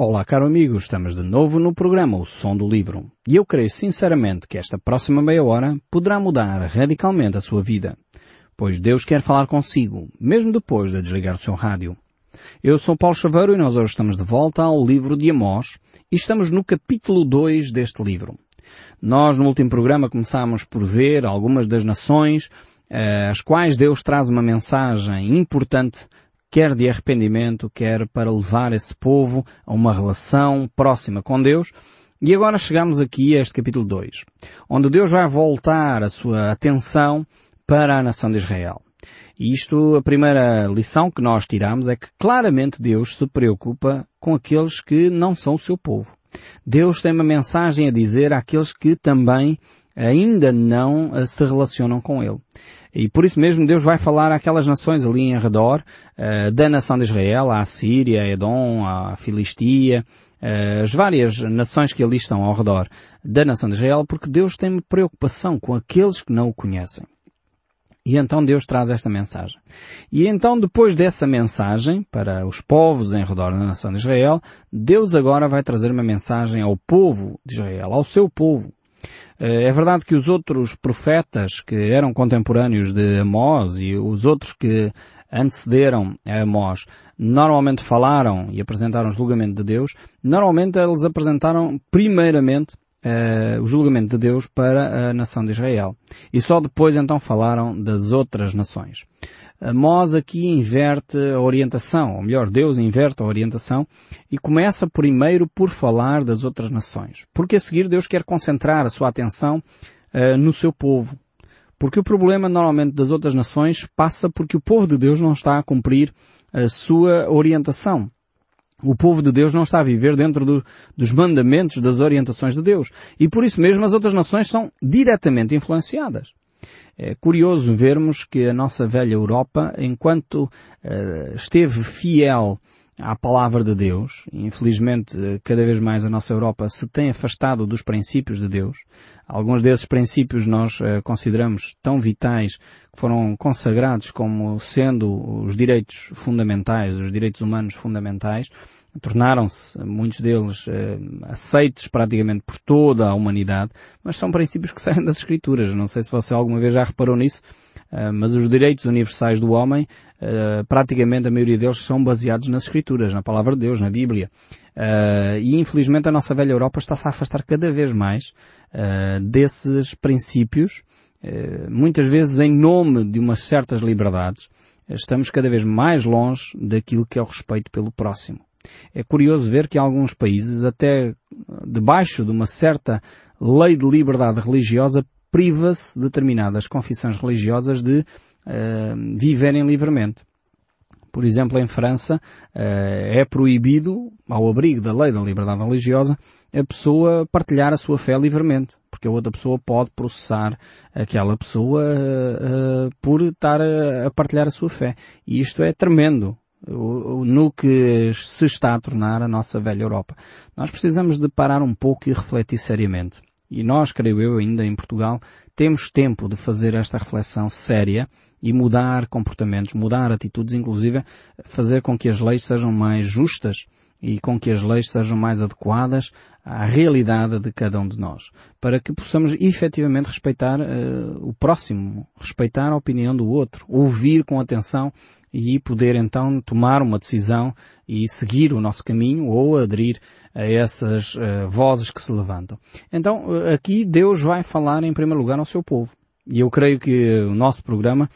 Olá, caro amigo, estamos de novo no programa O Som do Livro. E eu creio sinceramente que esta próxima meia hora poderá mudar radicalmente a sua vida. Pois Deus quer falar consigo, mesmo depois de desligar o seu rádio. Eu sou Paulo Chaveiro e nós hoje estamos de volta ao livro de Amós e estamos no capítulo 2 deste livro. Nós no último programa começámos por ver algumas das nações eh, às quais Deus traz uma mensagem importante quer de arrependimento, quer para levar esse povo a uma relação próxima com Deus. E agora chegamos aqui a este capítulo 2, onde Deus vai voltar a sua atenção para a nação de Israel. E isto, a primeira lição que nós tiramos é que claramente Deus se preocupa com aqueles que não são o seu povo. Deus tem uma mensagem a dizer àqueles que também ainda não eh, se relacionam com Ele. E por isso mesmo Deus vai falar àquelas nações ali em redor uh, da nação de Israel, a Síria, a Edom, a Filistia, uh, as várias nações que ali estão ao redor da nação de Israel, porque Deus tem preocupação com aqueles que não o conhecem. E então Deus traz esta mensagem. E então depois dessa mensagem para os povos em redor da nação de Israel, Deus agora vai trazer uma mensagem ao povo de Israel, ao seu povo. Eh, é verdade que os outros profetas que eram contemporâneos de Amós e os outros que antecederam a Amós normalmente falaram e apresentaram o julgamento de Deus, normalmente eles apresentaram primeiramente uh, o julgamento de Deus para a nação de Israel. E só depois então falaram das outras nações. Amós aqui inverte a orientação, ou melhor, Deus inverte a orientação e começa primeiro por falar das outras nações. Porque a seguir Deus quer concentrar a sua atenção uh, no seu povo. Porque o problema normalmente das outras nações passa porque o povo de Deus não está a cumprir a sua orientação. O povo de Deus não está a viver dentro do, dos mandamentos, das orientações de Deus. E por isso mesmo as outras nações são diretamente influenciadas. É curioso vermos que a nossa velha Europa, enquanto uh, esteve fiel à palavra de Deus, infelizmente cada vez mais a nossa Europa se tem afastado dos princípios de Deus. Alguns desses princípios nós uh, consideramos tão vitais que foram consagrados como sendo os direitos fundamentais, os direitos humanos fundamentais, tornaram-se, muitos deles, eh, aceitos praticamente por toda a humanidade, mas são princípios que saem das Escrituras. Não sei se você alguma vez já reparou nisso, eh, mas os direitos universais do homem, eh, praticamente a maioria deles são baseados nas Escrituras, na Palavra de Deus, na Bíblia. E infelizmente a nossa velha Europa está-se a afastar cada vez mais desses princípios, muitas vezes em nome de umas certas liberdades, estamos cada vez mais longe daquilo que é o respeito pelo próximo. É curioso ver que alguns países, até debaixo de uma certa lei de liberdade religiosa, priva-se determinadas confissões religiosas de uh, viverem livremente. Por exemplo, em França uh, é proibido, ao abrigo da lei da liberdade religiosa, a pessoa partilhar a sua fé livremente, porque a outra pessoa pode processar aquela pessoa uh, por estar a partilhar a sua fé. E isto é tremendo no que se está a tornar a nossa velha Europa. Nós precisamos de parar um pouco e refletir seriamente. E nós, creio eu, ainda em Portugal, temos tempo de fazer esta reflexão séria e mudar comportamentos, mudar atitudes, inclusive fazer com que as leis sejam mais justas e com que as leis sejam mais adequadas à realidade de cada um de nós, para que possamos efetivamente respeitar uh, o próximo, respeitar a opinião do outro, ouvir com atenção e poder então tomar uma decisão e seguir o nosso caminho ou aderir a essas uh, vozes que se levantam. Então, uh, aqui Deus vai falar em primeiro lugar ao seu povo. E eu creio que o nosso programa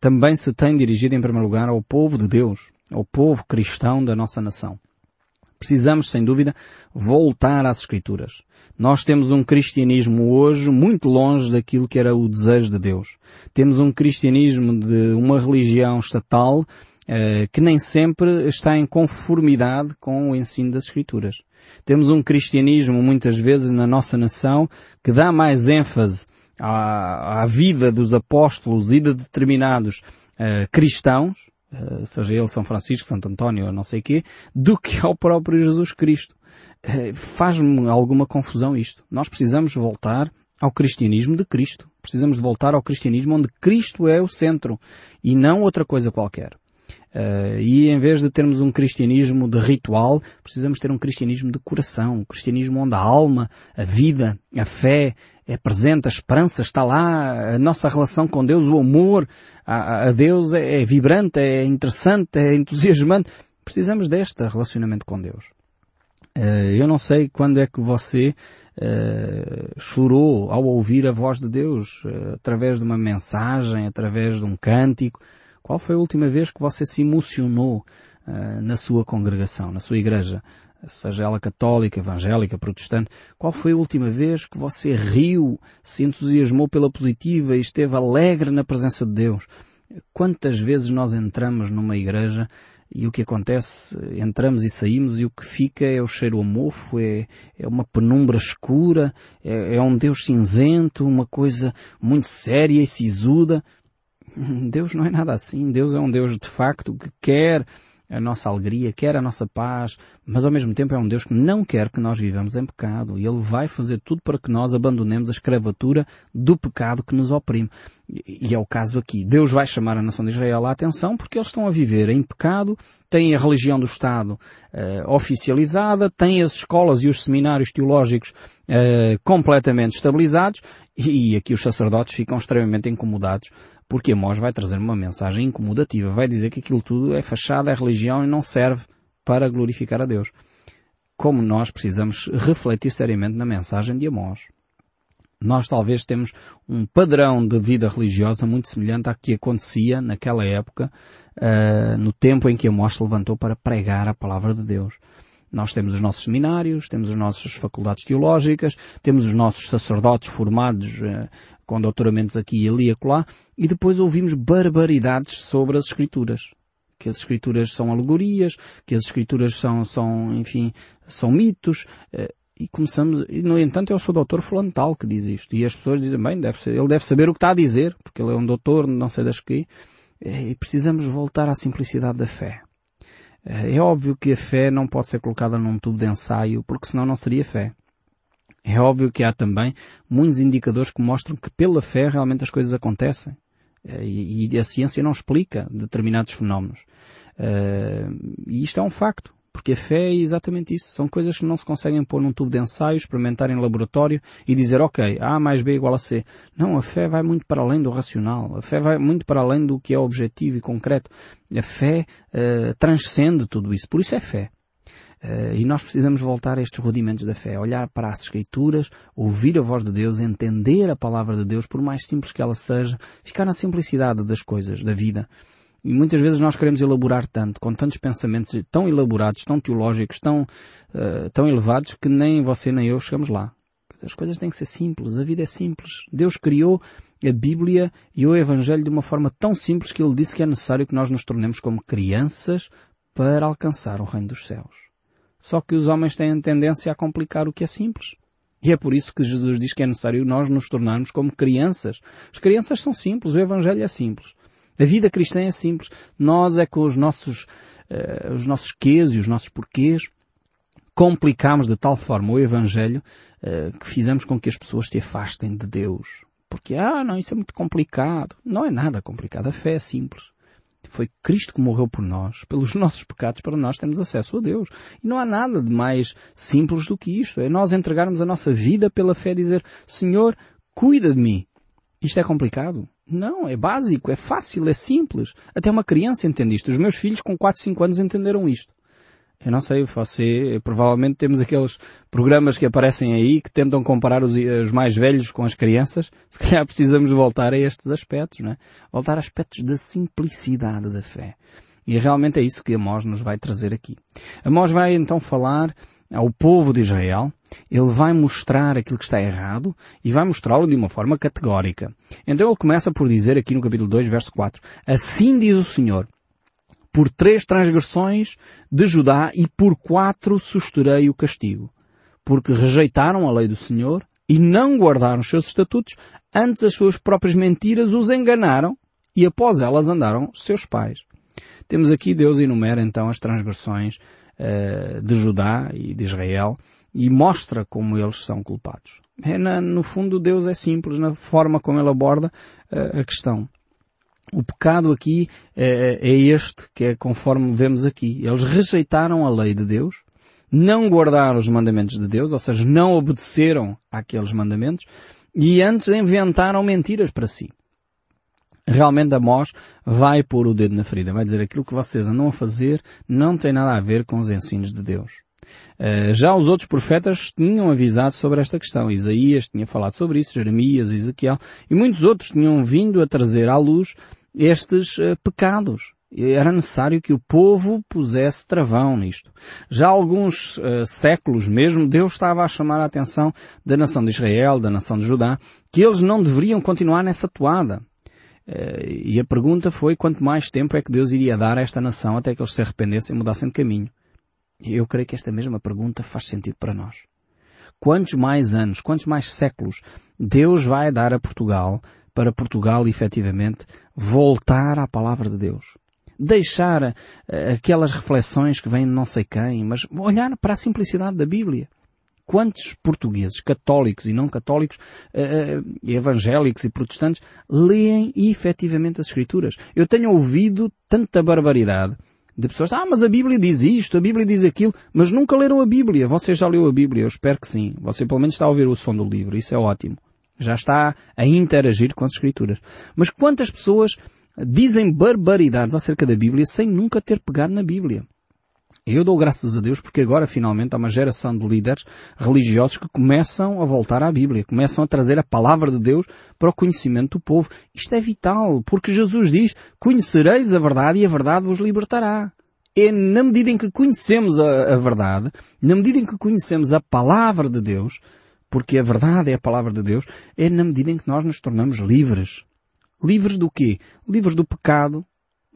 também se tem dirigido em primeiro lugar ao povo de Deus, ao povo cristão da nossa nação. Precisamos, sem dúvida, voltar às Escrituras. Nós temos um cristianismo hoje muito longe daquilo que era o desejo de Deus. Temos um cristianismo de uma religião estatal eh, que nem sempre está em conformidade com o ensino das Escrituras. Temos um cristianismo, muitas vezes, na nossa nação, que dá mais ênfase à, à vida dos apóstolos e de determinados eh, cristãos, seja ele São Francisco, Santo António não sei quê, do que ao próprio Jesus Cristo. Eh, faz-me alguma confusão isto. Nós precisamos voltar ao cristianismo de Cristo. Precisamos voltar ao cristianismo onde Cristo é o centro e não outra coisa qualquer. Uh, e em vez de termos um cristianismo de ritual, precisamos ter um cristianismo de coração, um cristianismo onde a alma, a vida, a fé é presente, a esperança está lá, a nossa relação com Deus, o amor a, a Deus é, é vibrante, é interessante, é entusiasmante. Precisamos deste relacionamento com Deus. Uh, eu não sei quando é que você uh, chorou ao ouvir a voz de Deus, através de uma mensagem, através de um cântico, qual foi a última vez que você se emocionou uh, na sua congregação, na sua igreja? Seja ela católica, evangélica, protestante, qual foi a última vez que você riu, se entusiasmou pela positiva e esteve alegre na presença de Deus? Quantas vezes nós entramos numa igreja e o que acontece, entramos e saímos e o que fica é o cheiro a mofo, é, é uma penumbra escura, é, é um Deus cinzento, uma coisa muito séria e sisuda. Deus não é nada assim. Deus é um Deus de facto que quer a nossa alegria, quer a nossa paz, mas ao mesmo tempo é um Deus que não quer que nós vivamos em pecado e Ele vai fazer tudo para que nós abandonemos a escravatura do pecado que nos oprime. E é o caso aqui. Deus vai chamar a nação de Israel a atenção porque eles estão a viver em pecado, têm a religião do Estado uh, oficializada, têm as escolas e os seminários teológicos uh, completamente estabilizados e aqui os sacerdotes ficam extremamente incomodados porque Amós vai trazer uma mensagem incomodativa, vai dizer que aquilo tudo é fachada, é religião e não serve para glorificar a Deus. Como nós precisamos refletir seriamente na mensagem de Amós. Nós talvez temos um padrão de vida religiosa muito semelhante ao que acontecia naquela época, uh, no tempo em que Amós se levantou para pregar a palavra de Deus. Nós temos os nossos seminários, temos as nossas faculdades teológicas, temos os nossos sacerdotes formados uh, com doutoramentos aqui e ali e acolá, e depois ouvimos barbaridades sobre as Escrituras. Que as Escrituras são alegorias, que as Escrituras são, são enfim, são mitos, uh, e começamos, e no entanto é o seu doutor Flantal que diz isto. E as pessoas dizem, bem, deve ser, ele deve saber o que está a dizer, porque ele é um doutor, não sei das que. E precisamos voltar à simplicidade da fé. É óbvio que a fé não pode ser colocada num tubo de ensaio, porque senão não seria fé. É óbvio que há também muitos indicadores que mostram que pela fé realmente as coisas acontecem. É, e a ciência não explica determinados fenómenos. É, e isto é um facto. Porque a fé é exatamente isso. São coisas que não se conseguem pôr num tubo de ensaio, experimentar em laboratório e dizer, ok, A mais B igual a C. Não, a fé vai muito para além do racional. A fé vai muito para além do que é objetivo e concreto. A fé uh, transcende tudo isso. Por isso é fé. Uh, e nós precisamos voltar a estes rudimentos da fé, olhar para as Escrituras, ouvir a voz de Deus, entender a palavra de Deus, por mais simples que ela seja, ficar na simplicidade das coisas, da vida. E muitas vezes nós queremos elaborar tanto, com tantos pensamentos tão elaborados, tão teológicos, tão, uh, tão elevados, que nem você nem eu chegamos lá. As coisas têm que ser simples, a vida é simples. Deus criou a Bíblia e o Evangelho de uma forma tão simples que Ele disse que é necessário que nós nos tornemos como crianças para alcançar o reino dos céus. Só que os homens têm tendência a complicar o que é simples. E é por isso que Jesus diz que é necessário nós nos tornarmos como crianças. As crianças são simples, o Evangelho é simples. A vida cristã é simples. Nós é com os nossos, uh, os nossos quês e os nossos porquês complicamos de tal forma o Evangelho uh, que fizemos com que as pessoas se afastem de Deus. Porque, ah, não, isso é muito complicado. Não é nada complicado. A fé é simples. Foi Cristo que morreu por nós, pelos nossos pecados, para nós termos acesso a Deus. E não há nada de mais simples do que isto. É nós entregarmos a nossa vida pela fé e dizer, Senhor, cuida de mim. Isto é complicado? Não, é básico, é fácil, é simples. Até uma criança entende isto. Os meus filhos com 4, 5 anos entenderam isto. Eu não sei, você, provavelmente temos aqueles programas que aparecem aí que tentam comparar os, os, mais velhos com as crianças. Se calhar precisamos voltar a estes aspectos, não é? Voltar a aspectos da simplicidade da fé. E realmente é isso que Amós nos vai trazer aqui. Amós vai então falar ao povo de Israel, ele vai mostrar aquilo que está errado e vai mostrá-lo de uma forma categórica. Então ele começa por dizer aqui no capítulo 2, verso 4, Assim diz o Senhor, por três transgressões de Judá e por quatro susterei o castigo, porque rejeitaram a lei do Senhor e não guardaram os seus estatutos, antes as suas próprias mentiras os enganaram e após elas andaram seus pais. Temos aqui Deus enumera então as transgressões uh, de Judá e de Israel e mostra como eles são culpados. É na, no fundo Deus é simples na forma como ele aborda uh, a questão. O pecado aqui é, é este, que é conforme vemos aqui. Eles rejeitaram a lei de Deus, não guardaram os mandamentos de Deus, ou seja, não obedeceram àqueles mandamentos, e antes inventaram mentiras para si. Realmente Amós vai pôr o dedo na ferida, vai dizer aquilo que vocês andam a fazer não tem nada a ver com os ensinos de Deus. Uh, já os outros profetas tinham avisado sobre esta questão. Isaías tinha falado sobre isso, Jeremias, Ezequiel, e muitos outros tinham vindo a trazer à luz estes uh, pecados. Era necessário que o povo pusesse travão nisto. Já há alguns uh, séculos mesmo, Deus estava a chamar a atenção da nação de Israel, da nação de Judá, que eles não deveriam continuar nessa toada. Uh, e a pergunta foi quanto mais tempo é que Deus iria dar a esta nação até que eles se arrependessem e mudassem de caminho. Eu creio que esta mesma pergunta faz sentido para nós. Quantos mais anos, quantos mais séculos Deus vai dar a Portugal para Portugal efetivamente voltar à palavra de Deus? deixar uh, aquelas reflexões que vêm de não sei quem, mas olhar para a simplicidade da Bíblia. Quantos portugueses, católicos e não católicos, uh, evangélicos e protestantes, leem efetivamente as Escrituras? Eu tenho ouvido tanta barbaridade de pessoas, ah, mas a Bíblia diz isto, a Bíblia diz aquilo, mas nunca leram a Bíblia. Você já leu a Bíblia? Eu espero que sim. Você pelo menos está a ouvir o som do livro. Isso é ótimo. Já está a interagir com as Escrituras. Mas quantas pessoas dizem barbaridades acerca da Bíblia sem nunca ter pegado na Bíblia. Eu dou graças a Deus porque agora finalmente há uma geração de líderes religiosos que começam a voltar à Bíblia, começam a trazer a palavra de Deus para o conhecimento do povo. Isto é vital, porque Jesus diz, conhecereis a verdade e a verdade vos libertará. É na medida em que conhecemos a, a verdade, na medida em que conhecemos a palavra de Deus, porque a verdade é a palavra de Deus, é na medida em que nós nos tornamos livres. Livres do quê? Livres do pecado,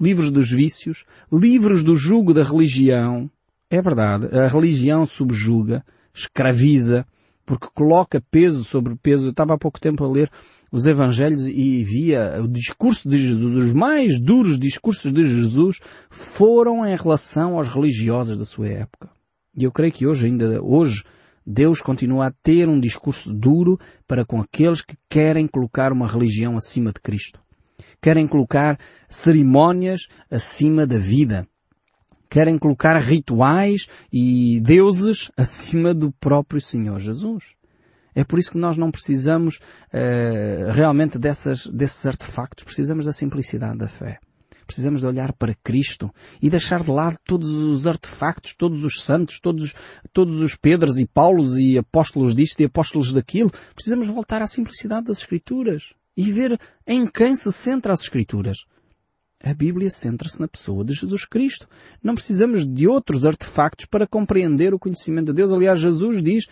livres dos vícios, livres do jugo da religião. É verdade, a religião subjuga, escraviza, porque coloca peso sobre peso. Eu estava há pouco tempo a ler os Evangelhos e via o discurso de Jesus. Os mais duros discursos de Jesus foram em relação aos religiosos da sua época. E eu creio que hoje, ainda hoje, Deus continua a ter um discurso duro para com aqueles que querem colocar uma religião acima de Cristo. Querem colocar cerimónias acima da vida. Querem colocar rituais e deuses acima do próprio Senhor Jesus. É por isso que nós não precisamos uh, realmente dessas, desses artefactos. Precisamos da simplicidade da fé. Precisamos de olhar para Cristo e deixar de lado todos os artefactos, todos os santos, todos, todos os Pedros e Paulos e apóstolos disto e apóstolos daquilo. Precisamos voltar à simplicidade das Escrituras e ver em quem se centra as Escrituras. A Bíblia centra-se na pessoa de Jesus Cristo. Não precisamos de outros artefactos para compreender o conhecimento de Deus. Aliás, Jesus diz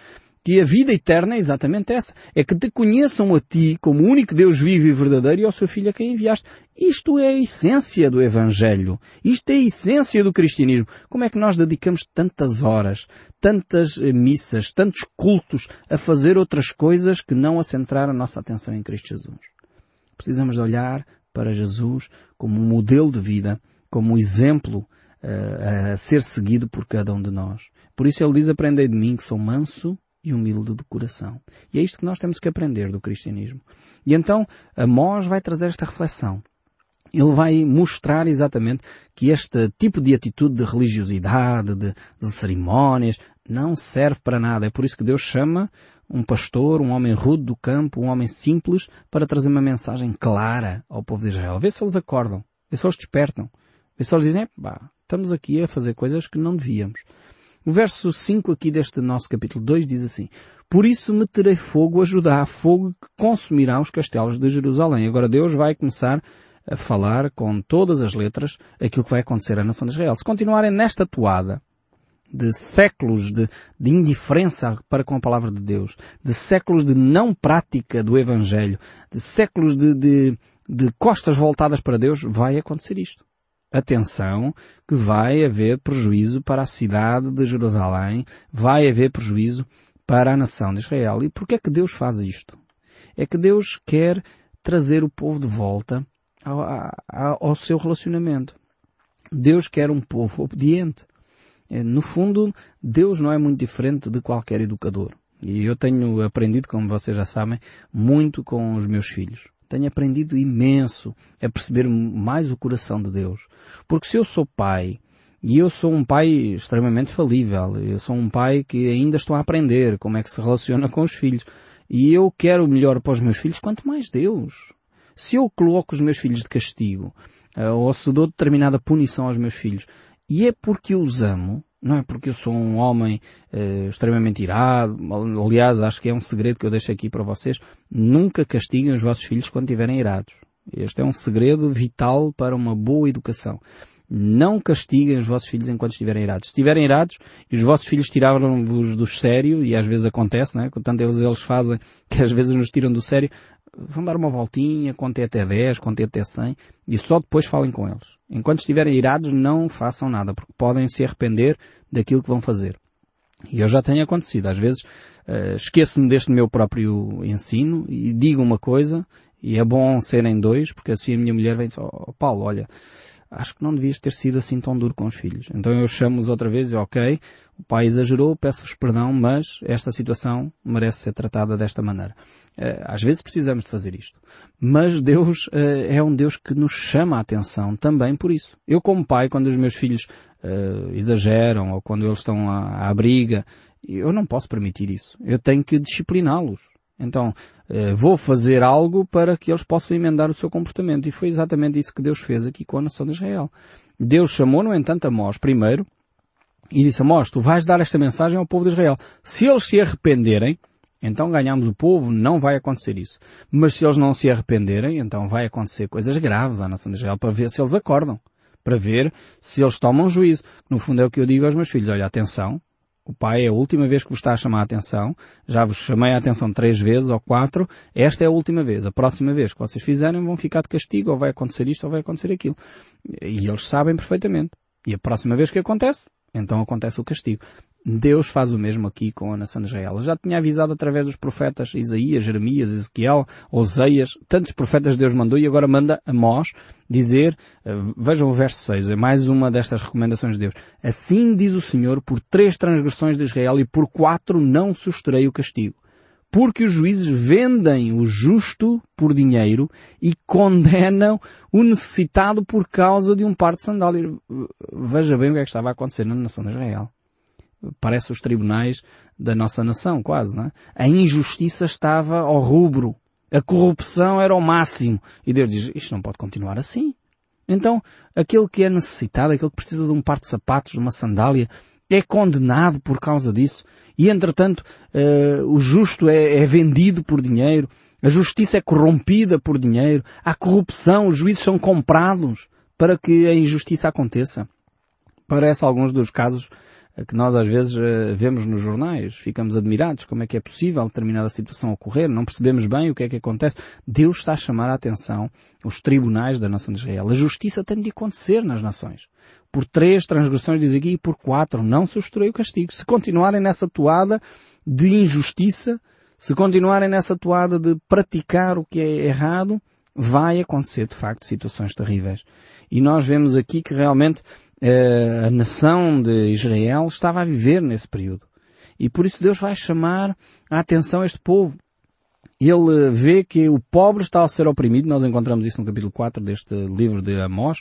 que a vida eterna é exatamente essa. É que te conheçam a ti como o único Deus vivo e verdadeiro e ao seu Filho a quem enviaste. Isto é a essência do Evangelho. Isto é a essência do cristianismo. Como é que nós dedicamos tantas horas, tantas missas, tantos cultos a fazer outras coisas que não a centrar a nossa atenção em Cristo Jesus? Precisamos de olhar para Jesus como um modelo de vida, como um exemplo uh, a ser seguido por cada um de nós. Por isso ele diz, aprendei de mim que sou manso e humilde de coração. E é isto que nós temos que aprender do cristianismo. E então, Amós vai trazer esta reflexão. Ele vai mostrar exatamente que este tipo de atitude de religiosidade, de, de cerimónias, não serve para nada. É por isso que Deus chama um pastor, um homem rude do campo, um homem simples, para trazer uma mensagem clara ao povo de Israel. Vê se eles acordam, vê se eles despertam, vê se eles dizem, bah, estamos aqui a fazer coisas que não devíamos. O verso 5 aqui deste nosso capítulo 2 diz assim, Por isso meterei fogo a Judá, fogo que consumirá os castelos de Jerusalém. Agora Deus vai começar a falar com todas as letras aquilo que vai acontecer à nação de Israel. Se continuarem nesta toada, de séculos de, de, indiferença para com a palavra de Deus, de séculos de não prática do Evangelho, de séculos de, de, de costas voltadas para Deus, vai acontecer isto atenção que vai haver prejuízo para a cidade de Jerusalém, vai haver prejuízo para a nação de Israel. E porquê é que Deus faz isto? É que Deus quer trazer o povo de volta ao, ao, ao seu relacionamento. Deus quer um povo obediente. É, no fundo, Deus não é muito diferente de qualquer educador. E eu tenho aprendido, como vocês já sabem, muito com os meus filhos tenho aprendido imenso a perceber mais o coração de Deus. Porque se eu sou pai, e eu sou um pai extremamente falível, eu sou um pai que ainda estou a aprender como é que se relaciona com os filhos. E eu quero o melhor para os meus filhos, quanto mais Deus. Se eu coloco os meus filhos de castigo, eh, ou se dou determinada punição aos meus filhos, e é porque os amo, não é porque eu sou um homem uh, extremamente irado. Aliás, acho que é um segredo que eu deixo aqui para vocês. Nunca castiguem os vossos filhos quando estiverem irados. Este é um segredo vital para uma boa educação. Não castiguem os vossos filhos enquanto estiverem irados. Se estiverem irados e os vossos filhos tiraram-vos do sério, e às vezes acontece, não é? Tanto eles, eles fazem que às vezes nos tiram do sério, vão dar uma voltinha, contem até 10, contem até 100 e só depois falem com eles. Enquanto estiverem irados, não façam nada, porque podem se arrepender daquilo que vão fazer. E eu já tenho acontecido. Às vezes uh, esqueço-me deste meu próprio ensino e digo uma coisa e é bom serem dois, porque assim a minha mulher vem e diz, oh, Paulo, olha, acho que não devias ter sido assim tão duro com os filhos. Então eu chamo-os outra vez e ok, o pai exagerou, peço-vos perdão, mas esta situação merece ser tratada desta maneira. Eh, às vezes precisamos de fazer isto. Mas Deus eh, é um Deus que nos chama a atenção também por isso. Eu como pai, quando os meus filhos uh, exageram ou quando eles estão à, à briga, eu não posso permitir isso. Eu tenho que discipliná-los. Então, eh, vou fazer algo para que eles possam emendar o seu comportamento. E foi exatamente isso que Deus fez aqui com a nação de Israel. Deus chamou, no entanto, Amós primeiro e disse, Amós, tu vais dar esta mensagem ao povo de Israel. Se eles se arrependerem, então ganhamos o povo, não vai acontecer isso. Mas se eles não se arrependerem, então vai acontecer coisas graves à nação de Israel para ver se eles acordam. Para ver se eles tomam juízo. No fundo é o que eu digo aos meus filhos. Olha, atenção, o pai é a última vez que vos está a chamar a atenção. Já vos chamei a atenção três vezes ou quatro. Esta é a última vez. A próxima vez que vocês fizerem vão ficar de castigo ou vai acontecer isto ou vai acontecer aquilo. E eles sabem perfeitamente. E a próxima vez que acontece, então acontece o castigo. Deus faz o mesmo aqui com a nação de Israel. Já tinha avisado através dos profetas Isaías, Jeremias, Ezequiel, Oseias, tantos profetas Deus mandou e agora manda a Mós dizer, eh, vejam o verso 6, é mais uma destas recomendações de Deus. Assim diz o Senhor, por três transgressões de Israel e por quatro não susterei o castigo. Porque os juízes vendem o justo por dinheiro e condenam o necessitado por causa de um par de sandálias. Veja bem o que é que estava a acontecer na nação de Israel parece os tribunais da nossa nação, quase, não é? A injustiça estava ao rubro. A corrupção era ao máximo. E Deus diz, isto não pode continuar assim. Então, aquele que é necessitado, aquele que precisa de um par de sapatos, de uma sandália, é condenado por causa disso. E, entretanto, uh, o justo é, é vendido por dinheiro. A justiça é corrompida por dinheiro. Há corrupção. Os juízes são comprados para que a injustiça aconteça. Parece alguns dos casos que nós às vezes eh, vemos nos jornais, ficamos admirados como é que é possível determinada situação ocorrer, não percebemos bem o que é que acontece. Deus está a chamar a atenção os tribunais da nação de Israel. A justiça tem de acontecer nas nações. Por três transgressões, diz aqui, e por quatro não se obstruiu o castigo. Se continuarem nessa toada de injustiça, se continuarem nessa toada de praticar o que é errado, vai acontecer de facto situações terríveis. E nós vemos aqui que realmente uh, a nação de Israel estava a viver nesse período. E por isso Deus vai chamar a atenção a este povo. Ele vê que o pobre está a ser oprimido, nós encontramos isso no capítulo 4 deste livro de Amós,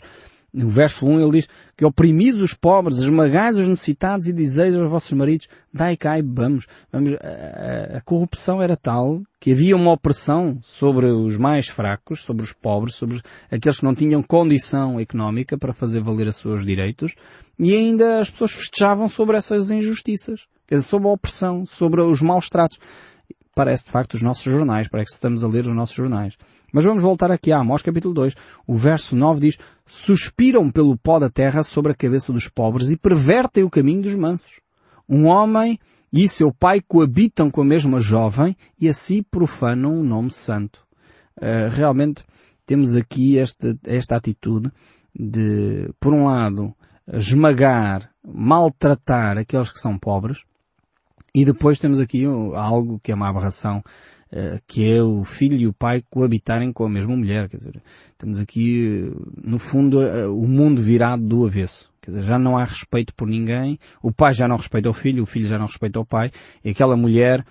no verso 1 ele diz que oprimis os pobres, esmagais os necessitados e dizeis aos vossos maridos, dai cá e vamos. vamos. A, a, corrupção era tal que havia uma opressão sobre os mais fracos, sobre os pobres, sobre aqueles que não tinham condição económica para fazer valer os seus direitos e ainda as pessoas festejavam sobre essas injustiças, sobre a opressão, sobre os maus tratos parece de facto os nossos jornais, parece que estamos a ler os nossos jornais. Mas vamos voltar aqui a Amós capítulo 2. O verso 9 diz, Suspiram pelo pó da terra sobre a cabeça dos pobres e pervertem o caminho dos mansos. Um homem e seu pai coabitam com a mesma jovem e assim profanam o nome santo. Uh, realmente temos aqui esta, esta atitude de, por um lado, esmagar, maltratar aqueles que são pobres, e depois temos aqui algo que é uma aberração, eh, que é o filho e o pai coabitarem com a mesma mulher. Quer dizer, temos aqui, no fundo, eh, o mundo virado do avesso. Quer dizer, já não há respeito por ninguém, o pai já não respeita o filho, o filho já não respeita o pai, e aquela mulher eh,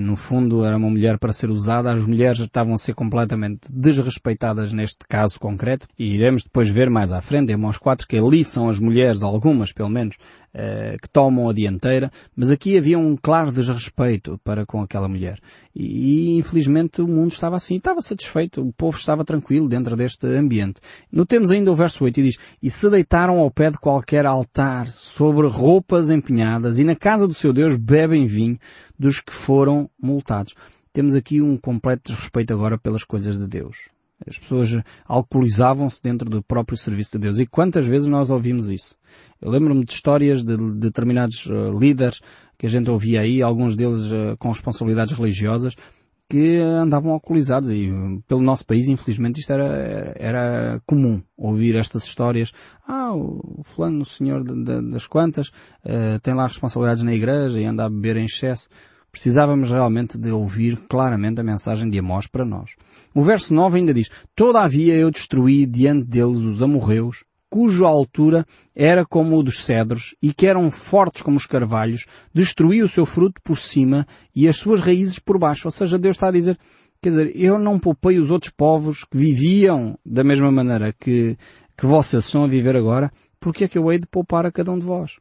no fundo era uma mulher para ser usada, as mulheres estavam a ser completamente desrespeitadas neste caso concreto e iremos depois ver mais à frente, em Amós 4, que ali são as mulheres, algumas pelo menos, eh, que tomam a dianteira, mas aqui havia um claro desrespeito para com aquela mulher. E infelizmente o mundo estava assim, estava satisfeito, o povo estava tranquilo dentro deste ambiente. Notemos ainda o verso 8 e diz, e se deitaram ao pé de qualquer altar sobre roupas empenhadas e na casa do seu Deus bebem vinho dos que foram multados. Temos aqui um completo desrespeito agora pelas coisas de Deus. As pessoas alcoolizavam-se dentro do próprio serviço de Deus. E quantas vezes nós ouvimos isso? Eu lembro-me de histórias de, determinados uh, líderes que a gente ouvia aí, alguns deles uh, com responsabilidades religiosas, que andavam alcoolizados e pelo nosso país, infelizmente, isto era, era comum ouvir estas histórias. Ah, o fulano, o senhor de, de, das quantas, uh, tem lá responsabilidades na igreja e anda a beber em excesso. Precisávamos realmente de ouvir claramente a mensagem de Amós para nós. O verso 9 ainda diz, Todavia eu destruí diante deles os amorreus, cuja altura era como o dos cedros e que eram fortes como os carvalhos, destruí o seu fruto por cima e as suas raízes por baixo. Ou seja, Deus está a dizer, quer dizer, eu não poupei os outros povos que viviam da mesma maneira que, que vocês estão a viver agora, porque é que eu hei de poupar a cada um de vós?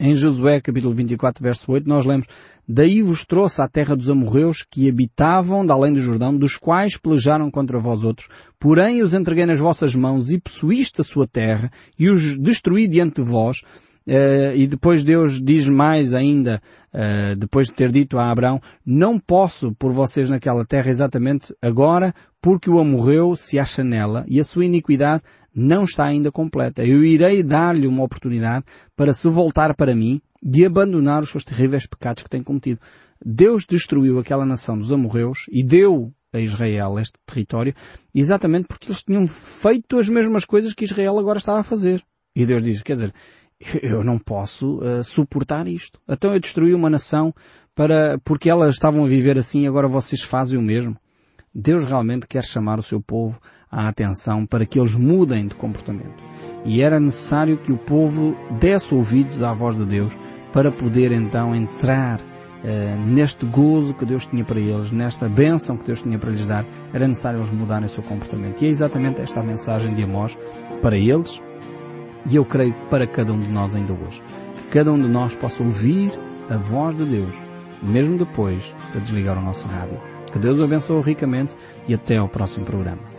Em Josué capítulo 24 verso 8 nós lemos Daí vos trouxe à terra dos amorreus que habitavam da além do Jordão, dos quais pelejaram contra vós outros. Porém os entreguei nas vossas mãos e possuíste a sua terra e os destruí diante de vós. Uh, e depois Deus diz mais ainda, uh, depois de ter dito a Abraão, não posso por vocês naquela terra exatamente agora, porque o amorreu se acha nela e a sua iniquidade não está ainda completa. Eu irei dar-lhe uma oportunidade para se voltar para mim e abandonar os seus terríveis pecados que tem cometido. Deus destruiu aquela nação dos amorreus e deu a Israel este território exatamente porque eles tinham feito as mesmas coisas que Israel agora estava a fazer. E Deus diz, quer dizer, eu não posso uh, suportar isto. Então eu destruí uma nação para, porque elas estavam a viver assim agora vocês fazem o mesmo. Deus realmente quer chamar o seu povo à atenção para que eles mudem de comportamento. E era necessário que o povo desse ouvidos à voz de Deus para poder então entrar uh, neste gozo que Deus tinha para eles, nesta bênção que Deus tinha para lhes dar, era necessário eles mudarem o seu comportamento. E é exatamente esta a mensagem de Amós para eles e eu creio para cada um de nós ainda hoje. Que cada um de nós possa ouvir a voz de Deus, mesmo depois de desligar o nosso rádio. Que Deus o abençoe ricamente e até ao próximo programa.